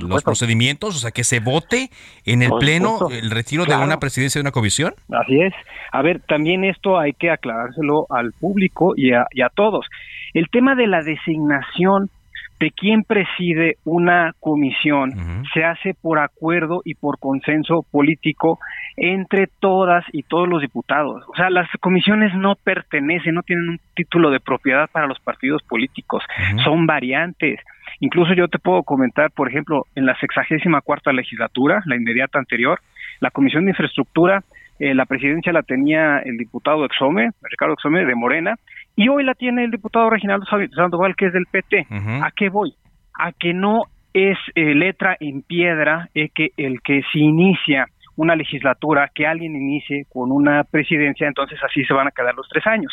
los procedimientos, o sea, que se vote en el Pleno el retiro de una presidencia de una comisión. Así es. A ver, también esto hay que aclarárselo al público y a, y a todos. El tema de la designación de quién preside una comisión se hace por acuerdo y por consenso político entre todas y todos los diputados. O sea, las comisiones no pertenecen, no tienen un título de propiedad para los partidos políticos, son variantes. Incluso yo te puedo comentar, por ejemplo, en la sexagésima cuarta legislatura, la inmediata anterior, la Comisión de Infraestructura, eh, la presidencia la tenía el diputado Exome, Ricardo Exome de Morena, y hoy la tiene el diputado Reginaldo Sandoval, que es del PT. ¿A qué voy? A que no es eh, letra en piedra eh, que el que se inicia una legislatura, que alguien inicie con una presidencia, entonces así se van a quedar los tres años.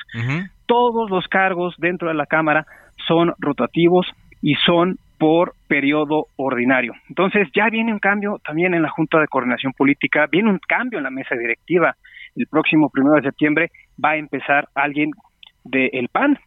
Todos los cargos dentro de la Cámara son rotativos y son por periodo ordinario. Entonces ya viene un cambio también en la Junta de Coordinación Política, viene un cambio en la mesa directiva. El próximo primero de septiembre va a empezar alguien del PAN,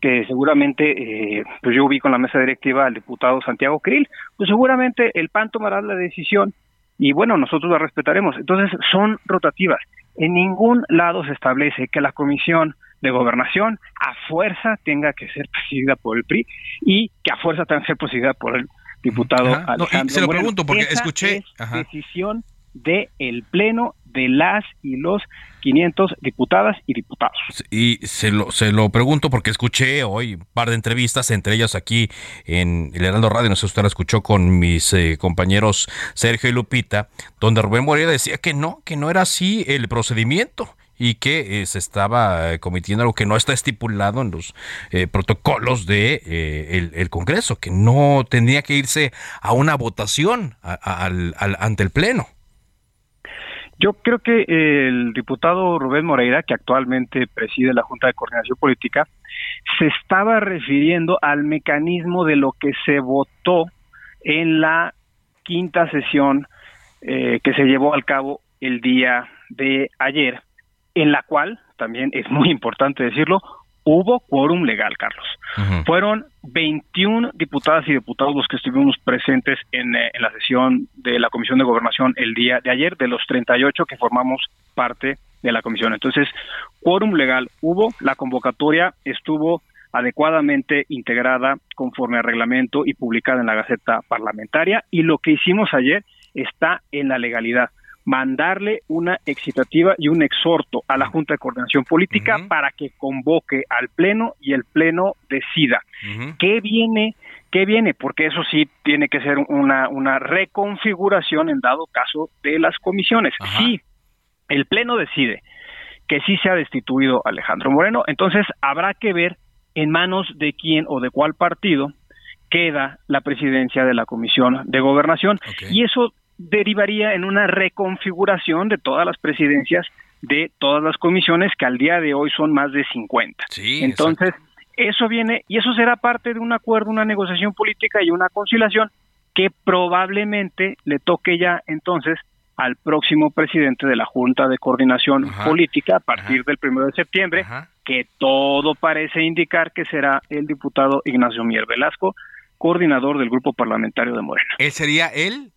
que seguramente, eh, pues yo ubico en la mesa directiva al diputado Santiago Krill, pues seguramente el PAN tomará la decisión y bueno, nosotros la respetaremos. Entonces son rotativas. En ningún lado se establece que la comisión de gobernación a fuerza tenga que ser presidida por el PRI y que a fuerza tenga que ser presidida por el diputado Alejandro Se lo pregunto porque escuché decisión de el pleno de las y los 500 diputadas y diputados. Y se lo, se lo pregunto porque escuché hoy un par de entrevistas, entre ellas aquí en el Radio, no sé si usted la escuchó con mis eh, compañeros Sergio y Lupita, donde Rubén Moreira decía que no, que no era así el procedimiento y que eh, se estaba eh, cometiendo algo que no está estipulado en los eh, protocolos de el, Congreso, que no tendría que irse a una votación al, ante el Pleno. Yo creo que el diputado Rubén Moreira, que actualmente preside la Junta de Coordinación Política, se estaba refiriendo al mecanismo de lo que se votó en la quinta sesión que se llevó al cabo el día de ayer en la cual, también es muy importante decirlo, hubo quórum legal, Carlos. Fueron 21 diputadas y diputados los que estuvimos presentes en, eh, en, la sesión de la Comisión de Gobernación el día de ayer, de los 38 que formamos parte de la comisión. Entonces, quórum legal hubo, la convocatoria estuvo adecuadamente integrada conforme al reglamento y publicada en la Gaceta Parlamentaria y lo que hicimos ayer está en la legalidad mandarle una excitativa y un exhorto a la Junta de Coordinación Política para que convoque al Pleno y el Pleno decida. ¿Qué viene? ¿Qué viene? Porque eso sí tiene que ser una, una reconfiguración en dado caso de las comisiones. Si el Pleno decide que sí se ha destituido Alejandro Moreno, entonces habrá que ver en manos de quién o de cuál partido queda la presidencia de la Comisión de Gobernación. Y eso derivaría en una reconfiguración de todas las presidencias de todas las comisiones que al día de hoy son más de 50. Entonces, eso viene y eso será parte de un acuerdo, una negociación política y una conciliación que probablemente le toque ya entonces al próximo presidente de la Junta de Coordinación Política a partir del primero de septiembre, que todo parece indicar que será el diputado Ignacio Mier Velasco, coordinador del grupo parlamentario de Morena. ¿Él sería él?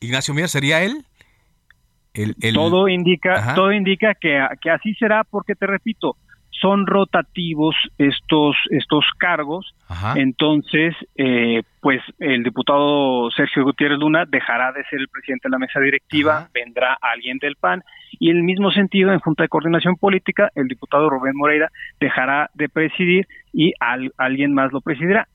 Ignacio Mier, ¿sería él? El, Todo indica, todo indica que, que así será, porque te repito, son rotativos estos estos cargos. Entonces eh, pues el diputado Sergio Gutiérrez Luna dejará de ser el presidente de la mesa directiva vendrá alguien del PAN y en el mismo sentido en Junta de Coordinación Política el diputado Rubén Moreira dejará de presidir y alguien más lo presidirá.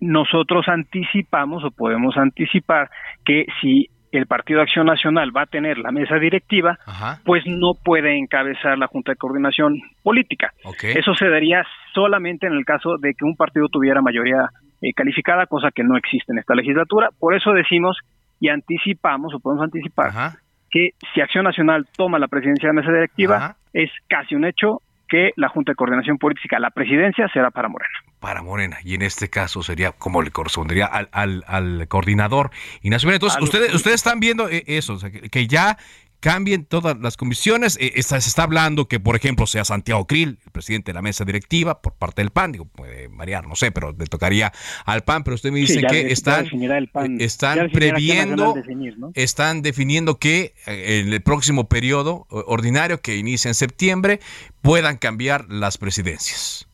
Nosotros anticipamos o podemos anticipar que si el Partido Acción Nacional va a tener la mesa directiva, pues no puede encabezar la Junta de Coordinación Política. Eso se daría solamente en el caso de que un partido tuviera mayoría eh, calificada, cosa que no existe en esta legislatura. Por eso decimos y anticipamos, o podemos anticipar, que si Acción Nacional toma la presidencia de la mesa directiva, es casi un hecho que la Junta de Coordinación Política, la presidencia, será para Morena para Morena. Y en este caso sería como le correspondería al, al, al coordinador Ignacio Entonces, ustedes, ustedes están viendo eh, eso, que, ya cambien todas las comisiones. Eh, se está hablando que, por ejemplo, sea Santiago Krill, el presidente de la mesa directiva, por parte del PAN. Digo, puede variar, no sé, pero le tocaría al PAN. Pero usted me dice que están, están previendo, están definiendo que eh, en el próximo periodo ordinario que inicia en septiembre puedan cambiar las presidencias.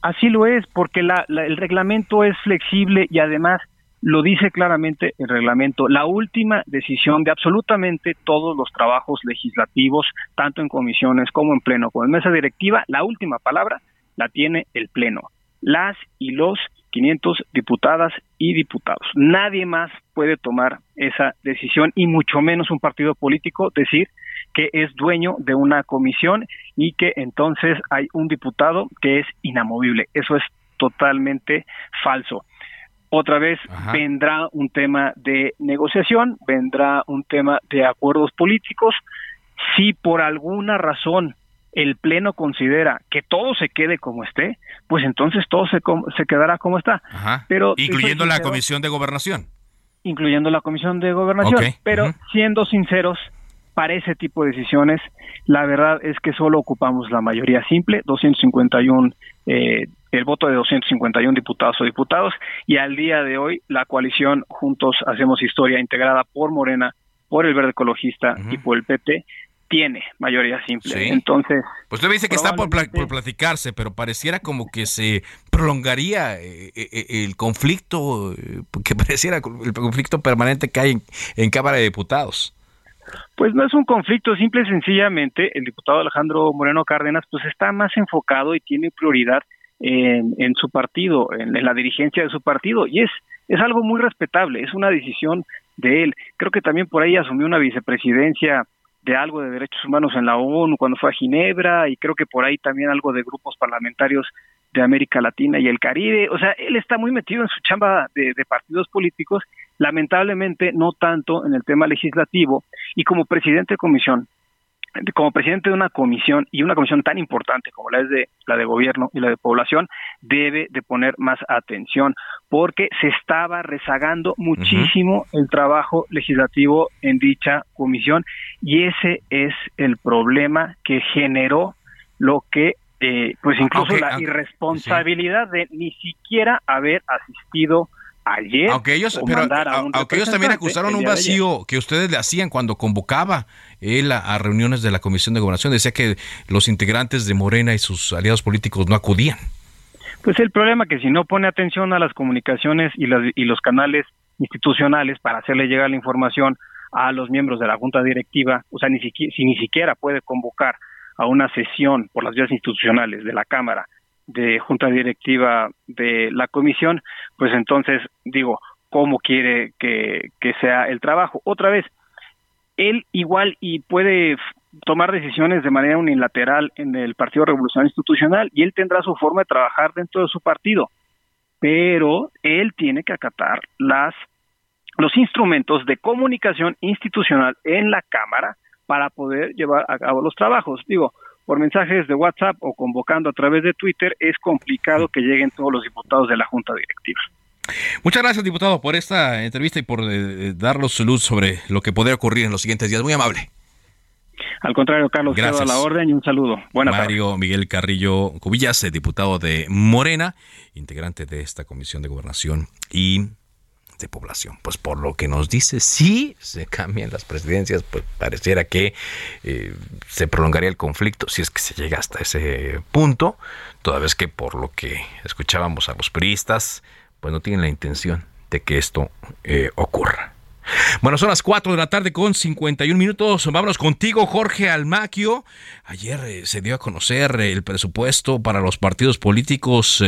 Así lo es, porque el reglamento es flexible y además lo dice claramente el reglamento. La última decisión de absolutamente todos los trabajos legislativos, tanto en comisiones como en pleno, como en mesa directiva, la última palabra la tiene el pleno. Las y los 500 diputadas y diputados. Nadie más puede tomar esa decisión y mucho menos un partido político decir que es dueño de una comisión y que entonces hay un diputado que es inamovible. Eso es totalmente falso. Otra vez vendrá un tema de negociación, vendrá un tema de acuerdos políticos. Si por alguna razón el Pleno considera que todo se quede como esté, pues entonces todo se, se quedará como está. Pero incluyendo la Comisión de Gobernación. Incluyendo la Comisión de Gobernación. Pero siendo sinceros, para ese tipo de decisiones, la verdad es que solo ocupamos la mayoría simple, 251, eh, el voto de 251 diputados o diputados, y al día de hoy la coalición Juntos Hacemos Historia, integrada por Morena, por el Verde Ecologista y por el PP, tiene mayoría simple. Entonces. Pues usted dice que está por, platicarse, pero pareciera como que se prolongaría eh, eh, el conflicto, eh, que pareciera el conflicto permanente que hay en, Cámara de Diputados. Pues no es un conflicto, simple y sencillamente el diputado Alejandro Moreno Cárdenas pues está más enfocado y tiene prioridad en, en su partido, en, en, la dirigencia de su partido y es es algo muy respetable, es una decisión de él. Creo que también por ahí asumió una vicepresidencia de algo de derechos humanos en la ONU cuando fue a Ginebra y creo que por ahí también algo de grupos parlamentarios de América Latina y el Caribe. O sea, él está muy metido en su chamba de, de, partidos políticos, lamentablemente no tanto en el tema legislativo y como presidente de comisión como presidente de una comisión y una comisión tan importante como la es de la de gobierno y la de población debe de poner más atención porque se estaba rezagando muchísimo el trabajo legislativo en dicha comisión y ese es el problema que generó lo que eh, pues incluso la irresponsabilidad de ni siquiera haber asistido ayer. Aunque ellos, aunque ellos también acusaron un vacío que ustedes le hacían cuando convocaba él a, reuniones de la Comisión de Gobernación, decía que los integrantes de Morena y sus aliados políticos no acudían. Pues el problema es que si no pone atención a las comunicaciones y, las, y los canales institucionales para hacerle llegar la información a los miembros de la Junta Directiva, o sea, ni siquiera, si ni siquiera puede convocar a una sesión por las vías institucionales de la Cámara de junta directiva de la comisión, pues entonces digo, ¿cómo quiere que, que sea el trabajo? Otra vez, él igual y puede tomar decisiones de manera unilateral en el Partido Revolucionario Institucional y él tendrá su forma de trabajar dentro de su partido, pero él tiene que acatar las los instrumentos de comunicación institucional en la Cámara para poder llevar a cabo los trabajos. Digo, por mensajes de WhatsApp o convocando a través de Twitter, es complicado que lleguen todos los diputados de la Junta Directiva. Muchas gracias, diputado, por esta entrevista y por eh, darnos luz sobre lo que podría ocurrir en los siguientes días. Muy amable. Al contrario, Carlos, quedo a la orden y un saludo. Buenas Mario Miguel Carrillo Cubillas, eh, diputado de Morena, integrante de esta Comisión de Gobernación y de población. Pues por lo que nos dice, si se cambian las presidencias, pues pareciera que eh, se prolongaría el conflicto, si es que se llega hasta ese punto, toda vez que por lo que escuchábamos a los periodistas, pues no tienen la intención de que esto eh, ocurra. Bueno, son las 4 de la tarde con 51 minutos. Vámonos contigo, Jorge Almaquio. Ayer eh, se dio a conocer el presupuesto para los partidos políticos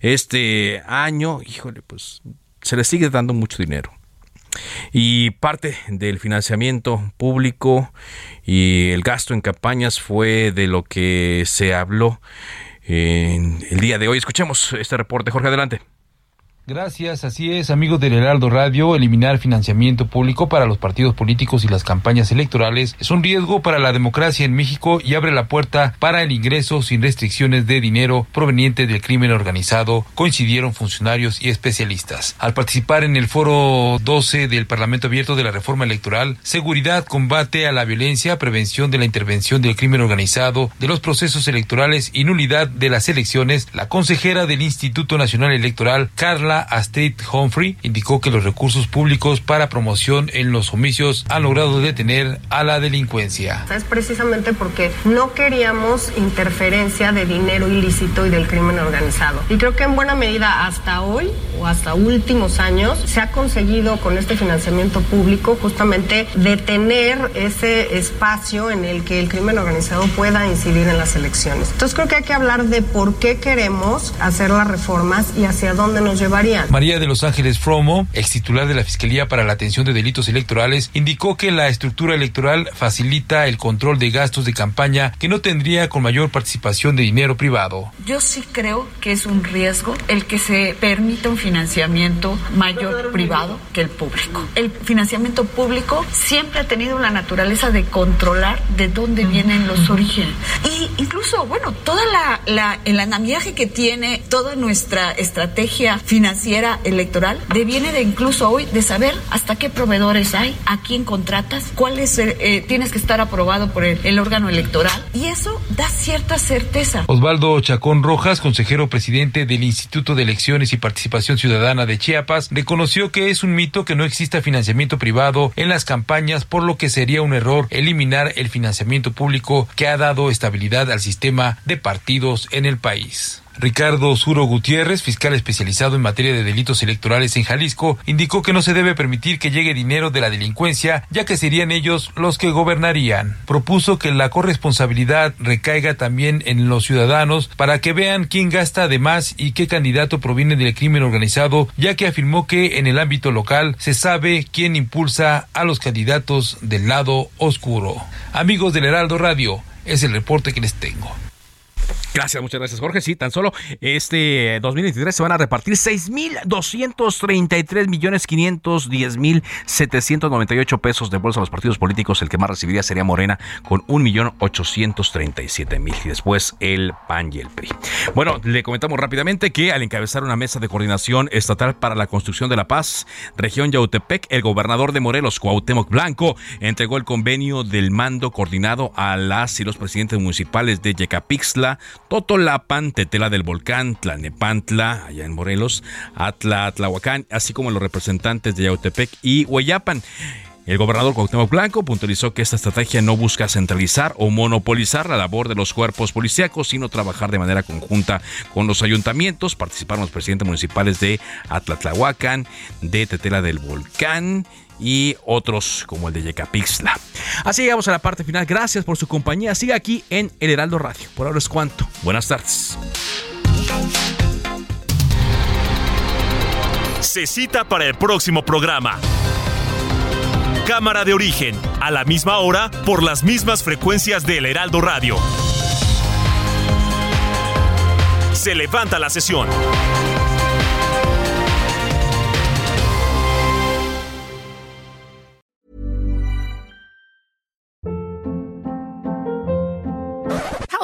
este año. Híjole, pues se le sigue dando mucho dinero. Y parte del financiamiento público y el gasto en campañas fue de lo que se habló en el día de hoy. Escuchemos este reporte. Jorge, adelante. Gracias, así es, amigos del Heraldo Radio, eliminar financiamiento público para los partidos políticos y las campañas electorales es un riesgo para la democracia en México y abre la puerta para el ingreso sin restricciones de dinero proveniente del crimen organizado, coincidieron funcionarios y especialistas. Al participar en el foro 12 del Parlamento Abierto de la Reforma Electoral, seguridad, combate a la violencia, prevención de la intervención del crimen organizado, de los procesos electorales y nulidad de las elecciones, la consejera del Instituto Nacional Electoral, Carla Astrid Humphrey indicó que los recursos públicos para promoción en los homicidios han logrado detener a la delincuencia. Es precisamente porque no queríamos interferencia de dinero ilícito y del crimen organizado. Y creo que en buena medida hasta hoy o hasta últimos años se ha conseguido con este financiamiento público justamente detener ese espacio en el que el crimen organizado pueda incidir en las elecciones. Entonces creo que hay que hablar de por qué queremos hacer las reformas y hacia dónde nos llevar María de Los Ángeles Fromo, ex titular de la Fiscalía para la Atención de Delitos Electorales, indicó que la estructura electoral facilita el control de gastos de campaña que no tendría con mayor participación de dinero privado. Yo sí creo que es un riesgo el que se permita un financiamiento mayor privado que el público. El financiamiento público siempre ha tenido la naturaleza de controlar de dónde vienen los orígenes. Y incluso, bueno, toda la, la el andamiaje que tiene toda nuestra estrategia financiera electoral deviene de incluso hoy de saber hasta qué proveedores hay, a quién contratas, cuáles eh, tienes que estar aprobado por el, el órgano electoral y eso da cierta certeza. Osvaldo Chacón Rojas, consejero presidente del Instituto de Elecciones y Participación Ciudadana de Chiapas, reconoció que es un mito que no exista financiamiento privado en las campañas, por lo que sería un error eliminar el financiamiento público que ha dado estabilidad al sistema de partidos en el país. Ricardo Suro Gutiérrez, fiscal especializado en materia de delitos electorales en Jalisco, indicó que no se debe permitir que llegue dinero de la delincuencia, ya que serían ellos los que gobernarían. Propuso que la corresponsabilidad recaiga también en los ciudadanos para que vean quién gasta de más y qué candidato proviene del crimen organizado, ya que afirmó que en el ámbito local se sabe quién impulsa a los candidatos del lado oscuro. Amigos del Heraldo Radio, es el reporte que les tengo. Gracias, muchas gracias, Jorge. Sí, tan solo este 2023 se van a repartir 6.233 millones 510 mil 798 pesos de bolsa a los partidos políticos. El que más recibiría sería Morena con 1.837.000 mil y después el PAN y el PRI. Bueno, le comentamos rápidamente que al encabezar una mesa de coordinación estatal para la construcción de la paz, región Yautepec, el gobernador de Morelos, Cuauhtémoc Blanco, entregó el convenio del mando coordinado a las y los presidentes municipales de Yecapixtla, Totolapan, Tetela del Volcán, Tlanepantla, allá en Morelos, Atla, Tlahuacán, así como los representantes de Yautepec y Hueyapan. El gobernador Cuauhtémoc Blanco puntualizó que esta estrategia no busca centralizar o monopolizar la labor de los cuerpos policíacos, sino trabajar de manera conjunta con los ayuntamientos. Participaron los presidentes municipales de Atlatlahuacan, de Tetela del Volcán y otros como el de Yecapixtla. Así llegamos a la parte final. Gracias por su compañía. Siga aquí en El Heraldo Radio. Por ahora es cuanto. Buenas tardes. Se cita para el próximo programa. Cámara de origen, a la misma hora, por las mismas frecuencias del Heraldo Radio. Se levanta la sesión.